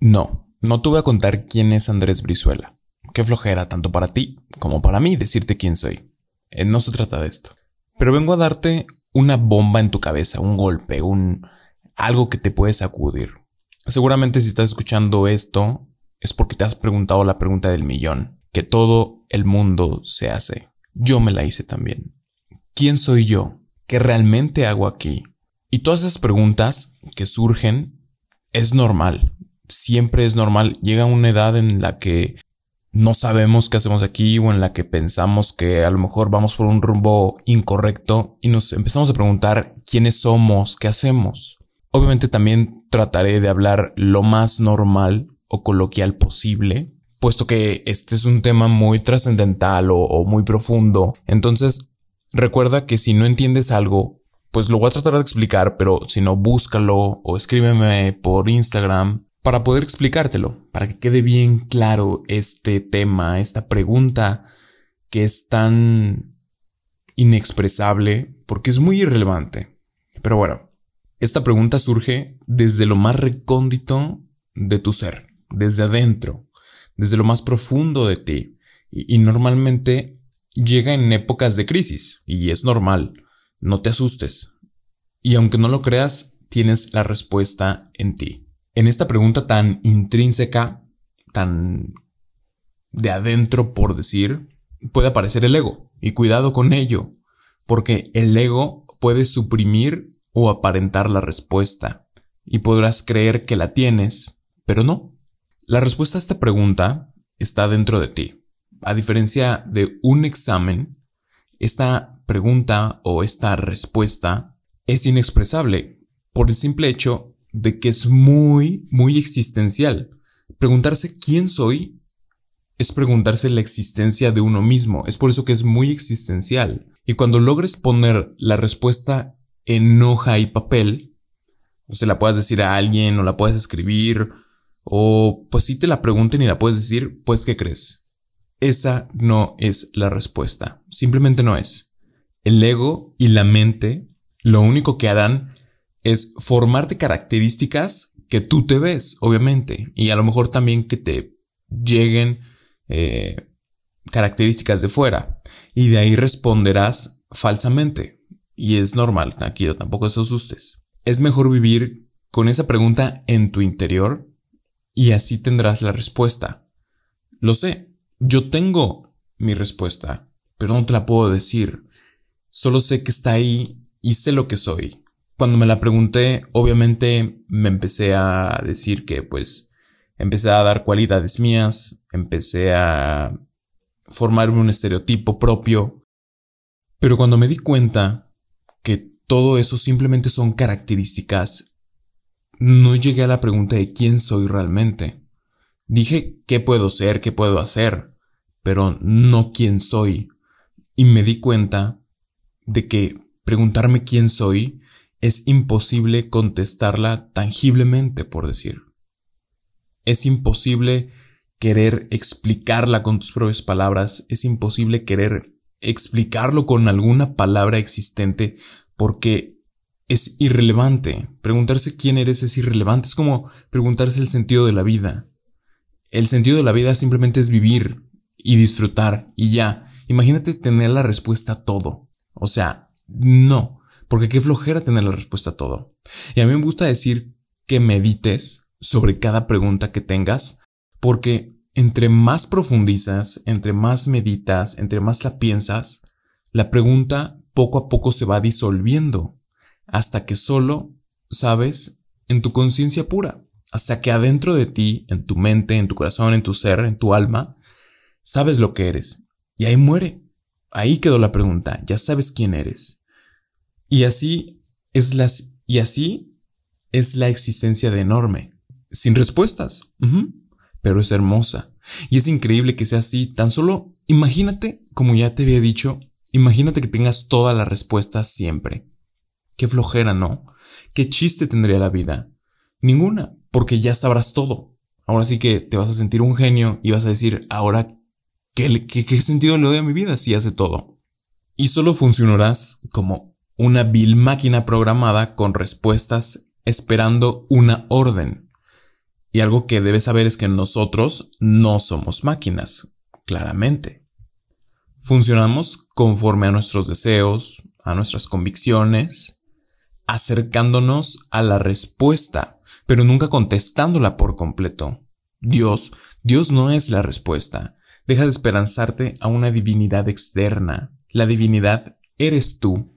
No, no te voy a contar quién es Andrés Brizuela. Qué flojera tanto para ti como para mí decirte quién soy. Eh, no se trata de esto. Pero vengo a darte una bomba en tu cabeza, un golpe, un algo que te puede sacudir. Seguramente si estás escuchando esto es porque te has preguntado la pregunta del millón, que todo el mundo se hace. Yo me la hice también. ¿Quién soy yo? ¿Qué realmente hago aquí? Y todas esas preguntas que surgen es normal. Siempre es normal. Llega una edad en la que no sabemos qué hacemos aquí o en la que pensamos que a lo mejor vamos por un rumbo incorrecto y nos empezamos a preguntar quiénes somos, qué hacemos. Obviamente también trataré de hablar lo más normal o coloquial posible, puesto que este es un tema muy trascendental o, muy profundo. Entonces, recuerda que si no entiendes algo, pues lo voy a tratar de explicar, pero si no, búscalo o escríbeme por Instagram para poder explicártelo, para que quede bien claro este tema, esta pregunta que es tan inexpresable porque es muy irrelevante. Pero bueno, esta pregunta surge desde lo más recóndito de tu ser, desde adentro, desde lo más profundo de ti, y, y normalmente llega en épocas de crisis, y es normal, no te asustes. Y aunque no lo creas, tienes la respuesta en ti. En esta pregunta tan intrínseca, tan de adentro por decir, puede aparecer el ego. Y cuidado con ello, porque el ego puede suprimir o aparentar la respuesta, y podrás creer que la tienes, pero no. La respuesta a esta pregunta está dentro de ti. A diferencia de un examen, esta pregunta o esta respuesta es inexpresable por el simple hecho de que es muy, muy existencial. Preguntarse quién soy es preguntarse la existencia de uno mismo. Es por eso que es muy existencial. Y cuando logres poner la respuesta en hoja y papel, o se la puedas decir a alguien o la puedes escribir, o pues si te la pregunten y la puedes decir, pues ¿qué crees? Esa no es la respuesta. Simplemente no es. El ego y la mente lo único que harán es formarte características que tú te ves, obviamente, y a lo mejor también que te lleguen eh, características de fuera, y de ahí responderás falsamente. Y es normal, aquí tampoco te asustes. Es mejor vivir con esa pregunta en tu interior y así tendrás la respuesta. Lo sé, yo tengo mi respuesta, pero no te la puedo decir. Solo sé que está ahí y sé lo que soy. Cuando me la pregunté, obviamente me empecé a decir que pues empecé a dar cualidades mías, empecé a formarme un estereotipo propio, pero cuando me di cuenta que todo eso simplemente son características, no llegué a la pregunta de quién soy realmente. Dije qué puedo ser, qué puedo hacer, pero no quién soy. Y me di cuenta de que preguntarme quién soy es imposible contestarla tangiblemente, por decir. Es imposible querer explicarla con tus propias palabras, es imposible querer explicarlo con alguna palabra existente porque es irrelevante. Preguntarse quién eres es irrelevante, es como preguntarse el sentido de la vida. El sentido de la vida simplemente es vivir y disfrutar y ya. Imagínate tener la respuesta a todo. O sea, no. Porque qué flojera tener la respuesta a todo. Y a mí me gusta decir que medites sobre cada pregunta que tengas, porque entre más profundizas, entre más meditas, entre más la piensas, la pregunta poco a poco se va disolviendo, hasta que solo sabes en tu conciencia pura, hasta que adentro de ti, en tu mente, en tu corazón, en tu ser, en tu alma, sabes lo que eres. Y ahí muere. Ahí quedó la pregunta, ya sabes quién eres. Y así es las, y así es la existencia de enorme, sin respuestas, pero es hermosa. Y es increíble que sea así, tan solo imagínate, como ya te había dicho, imagínate que tengas todas las respuestas siempre. Qué flojera, ¿no? ¿Qué chiste tendría la vida? Ninguna, porque ya sabrás todo. Ahora sí que te vas a sentir un genio y vas a decir, ahora, ¿qué, qué, qué sentido le doy a mi vida si hace todo? Y solo funcionarás como una vil máquina programada con respuestas esperando una orden. Y algo que debes saber es que nosotros no somos máquinas, claramente. Funcionamos conforme a nuestros deseos, a nuestras convicciones, acercándonos a la respuesta, pero nunca contestándola por completo. Dios, Dios no es la respuesta. Deja de esperanzarte a una divinidad externa. La divinidad eres tú.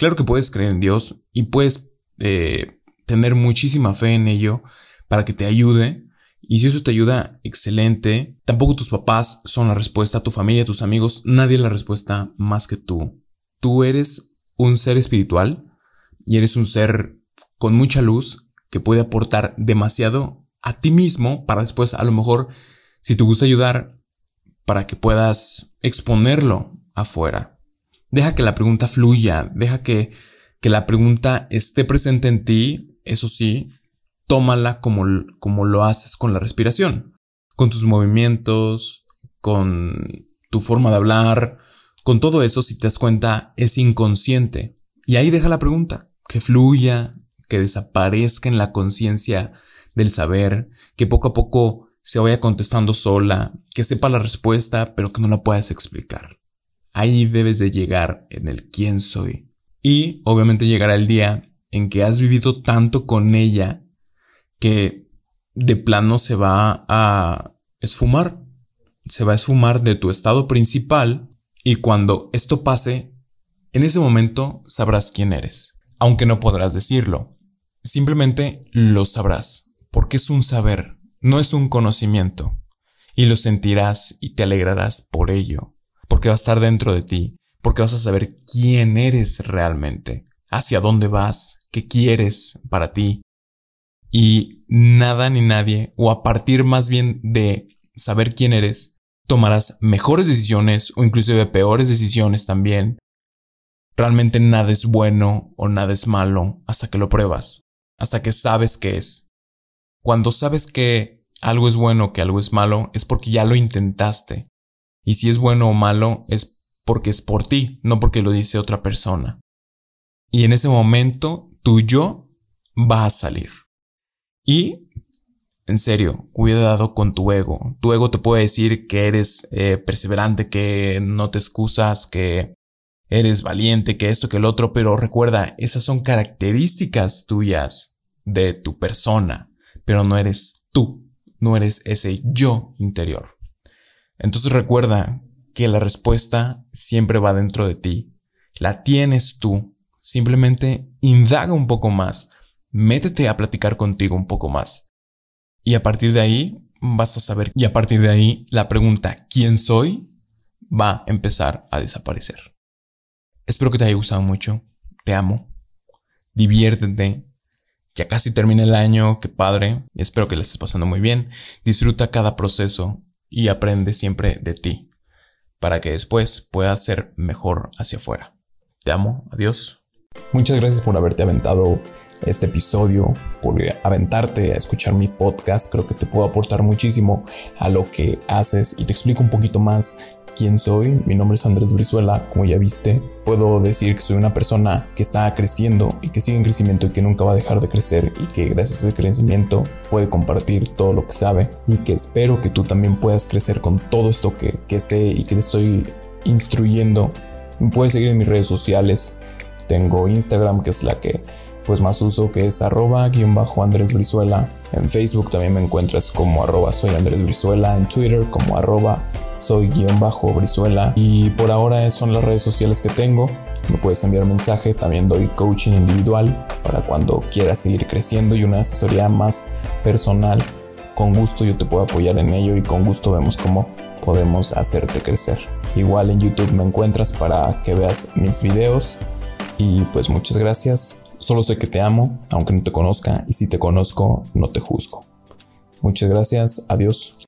Claro que puedes creer en Dios y puedes eh, tener muchísima fe en ello para que te ayude. Y si eso te ayuda, excelente. Tampoco tus papás son la respuesta, tu familia, tus amigos, nadie es la respuesta más que tú. Tú eres un ser espiritual y eres un ser con mucha luz que puede aportar demasiado a ti mismo para después a lo mejor si te gusta ayudar para que puedas exponerlo afuera. Deja que la pregunta fluya, deja que, que la pregunta esté presente en ti, eso sí, tómala como, como lo haces con la respiración, con tus movimientos, con tu forma de hablar, con todo eso, si te das cuenta, es inconsciente. Y ahí deja la pregunta, que fluya, que desaparezca en la conciencia del saber, que poco a poco se vaya contestando sola, que sepa la respuesta, pero que no la puedas explicar. Ahí debes de llegar en el quién soy. Y obviamente llegará el día en que has vivido tanto con ella que de plano se va a esfumar. Se va a esfumar de tu estado principal y cuando esto pase, en ese momento sabrás quién eres. Aunque no podrás decirlo. Simplemente lo sabrás, porque es un saber, no es un conocimiento. Y lo sentirás y te alegrarás por ello, porque va a estar dentro de ti, porque vas a saber quién eres realmente, hacia dónde vas, qué quieres para ti. Y nada ni nadie, o a partir más bien de saber quién eres, tomarás mejores decisiones o inclusive peores decisiones también. Realmente nada es bueno o nada es malo hasta que lo pruebas, hasta que sabes qué es. Cuando sabes que algo es bueno o que algo es malo es porque ya lo intentaste. Y si es bueno o malo es porque es por ti, no porque lo dice otra persona. Y en ese momento tu yo va a salir. Y, en serio, cuidado con tu ego. Tu ego te puede decir que eres eh, perseverante, que no te excusas, que eres valiente, que esto, que el otro, pero recuerda, esas son características tuyas de tu persona, pero no eres tú, no eres ese yo interior. Entonces recuerda que la respuesta siempre va dentro de ti, la tienes tú, simplemente indaga un poco más, métete a platicar contigo un poco más. Y a partir de ahí vas a saber, y a partir de ahí la pregunta ¿quién soy? va a empezar a desaparecer. Espero que te haya gustado mucho, te amo, diviértete, ya casi termina el año, qué padre, espero que le estés pasando muy bien, disfruta cada proceso y aprende siempre de ti, para que después puedas ser mejor hacia afuera. Te amo, adiós. Muchas gracias por haberte aventado este episodio, por aventarte a escuchar mi podcast. Creo que te puedo aportar muchísimo a lo que haces y te explico un poquito más quién soy. Mi nombre es Andrés Brizuela, como ya viste. Puedo decir que soy una persona que está creciendo y que sigue en crecimiento y que nunca va a dejar de crecer y que gracias a ese crecimiento puede compartir todo lo que sabe y que espero que tú también puedas crecer con todo esto que, que sé y que estoy instruyendo. Me puedes seguir en mis redes sociales. Tengo Instagram, que es la que pues más uso que es arroba guion bajo Andrés Brizuela. En Facebook también me encuentras como arroba soy Andrés Brizuela. En Twitter como arroba soy guion bajo Brizuela. Y por ahora son las redes sociales que tengo. Me puedes enviar mensaje, también doy coaching individual para cuando quieras seguir creciendo y una asesoría más personal. Con gusto yo te puedo apoyar en ello y con gusto vemos cómo podemos hacerte crecer. Igual en YouTube me encuentras para que veas mis videos. Y pues muchas gracias. Solo sé que te amo, aunque no te conozca, y si te conozco, no te juzgo. Muchas gracias, adiós.